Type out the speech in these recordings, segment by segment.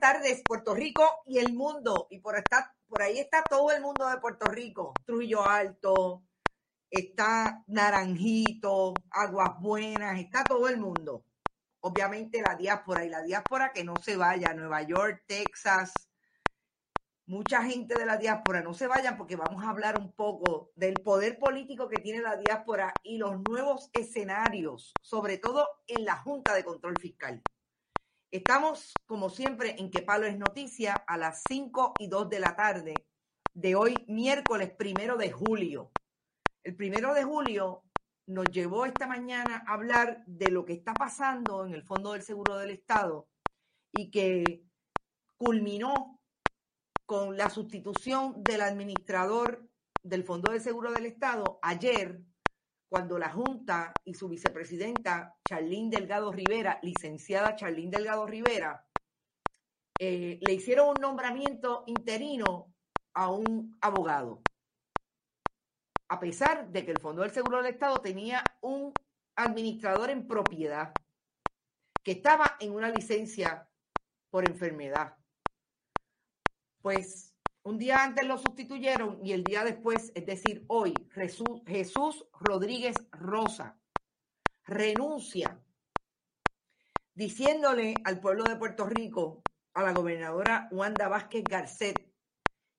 Tardes, Puerto Rico y el mundo. Y por, por ahí está todo el mundo de Puerto Rico. Trujillo Alto, está Naranjito, Aguas Buenas, está todo el mundo. Obviamente la diáspora y la diáspora que no se vaya, Nueva York, Texas, mucha gente de la diáspora, no se vayan porque vamos a hablar un poco del poder político que tiene la diáspora y los nuevos escenarios, sobre todo en la Junta de Control Fiscal. Estamos, como siempre, en Que Palo es Noticia a las 5 y 2 de la tarde de hoy, miércoles primero de julio. El primero de julio nos llevó esta mañana a hablar de lo que está pasando en el Fondo del Seguro del Estado y que culminó con la sustitución del administrador del Fondo del Seguro del Estado ayer cuando la Junta y su vicepresidenta, Charlín Delgado Rivera, licenciada Charlín Delgado Rivera, eh, le hicieron un nombramiento interino a un abogado. A pesar de que el Fondo del Seguro del Estado tenía un administrador en propiedad que estaba en una licencia por enfermedad. Pues un día antes lo sustituyeron y el día después, es decir, hoy, Jesús, Rodríguez Rosa renuncia diciéndole al pueblo de Puerto Rico, a la gobernadora Wanda Vázquez Garcet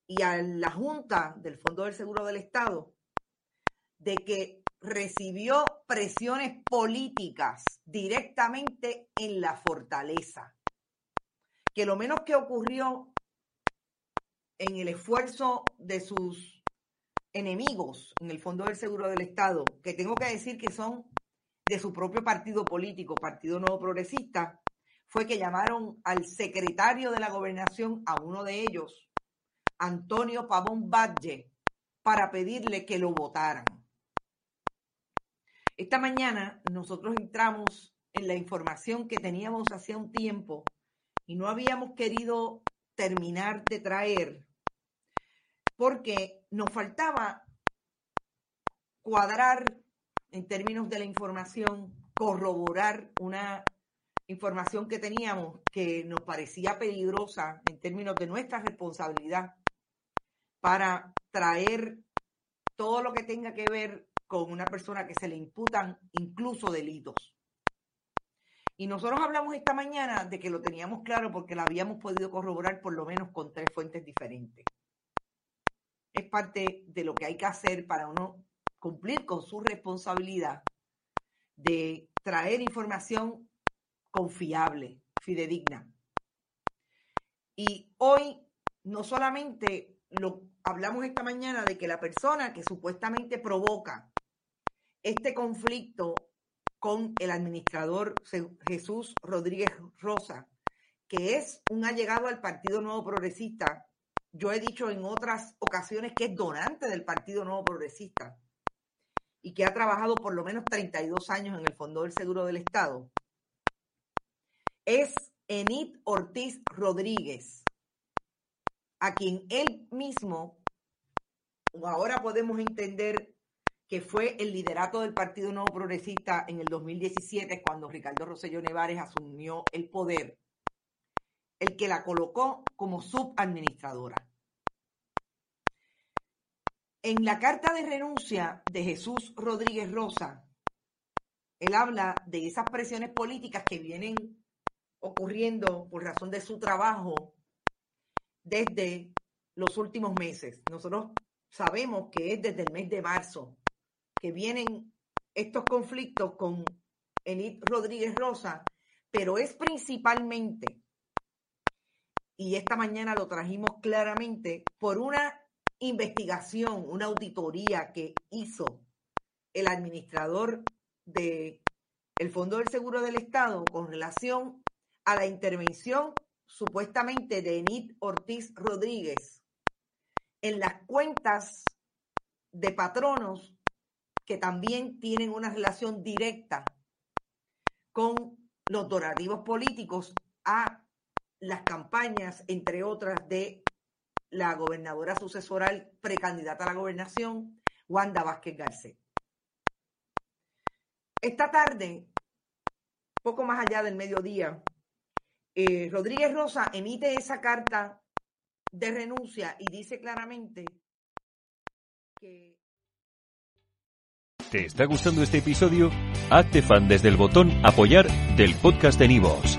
y a la Junta del Fondo del Seguro del Estado, de que recibió presiones políticas directamente en la fortaleza. Que lo menos que ocurrió en el esfuerzo de sus enemigos en el Fondo del Seguro del Estado, que tengo que decir que son de su propio partido político, Partido Nuevo Progresista, fue que llamaron al secretario de la gobernación, a uno de ellos, Antonio Pavón Valle, para pedirle que lo votaran. Esta mañana nosotros entramos en la información que teníamos hace un tiempo y no habíamos querido terminar de traer porque nos faltaba cuadrar en términos de la información, corroborar una información que teníamos que nos parecía peligrosa en términos de nuestra responsabilidad para traer todo lo que tenga que ver con una persona que se le imputan incluso delitos. Y nosotros hablamos esta mañana de que lo teníamos claro porque lo habíamos podido corroborar por lo menos con tres fuentes diferentes. Es parte de lo que hay que hacer para uno cumplir con su responsabilidad de traer información confiable, fidedigna. Y hoy no solamente lo hablamos esta mañana de que la persona que supuestamente provoca este conflicto con el administrador Jesús Rodríguez Rosa, que es un allegado al Partido Nuevo Progresista, yo he dicho en otras ocasiones que es donante del Partido Nuevo Progresista y que ha trabajado por lo menos 32 años en el Fondo del Seguro del Estado, es Enid Ortiz Rodríguez, a quien él mismo, ahora podemos entender que fue el liderato del Partido Nuevo Progresista en el 2017, cuando Ricardo Rosselló Nevares asumió el poder, el que la colocó como subadministradora. En la carta de renuncia de Jesús Rodríguez Rosa, él habla de esas presiones políticas que vienen ocurriendo por razón de su trabajo desde los últimos meses. Nosotros sabemos que es desde el mes de marzo que vienen estos conflictos con Enid Rodríguez Rosa, pero es principalmente, y esta mañana lo trajimos claramente, por una investigación, una auditoría que hizo el administrador de el Fondo del Seguro del Estado con relación a la intervención supuestamente de Enid Ortiz Rodríguez en las cuentas de patronos que también tienen una relación directa con los donativos políticos a las campañas, entre otras, de la gobernadora sucesoral precandidata a la gobernación, Wanda Vázquez Garcés. Esta tarde, poco más allá del mediodía, eh, Rodríguez Rosa emite esa carta de renuncia y dice claramente que... ¿Te está gustando este episodio? Hazte fan desde el botón apoyar del podcast de Nivos.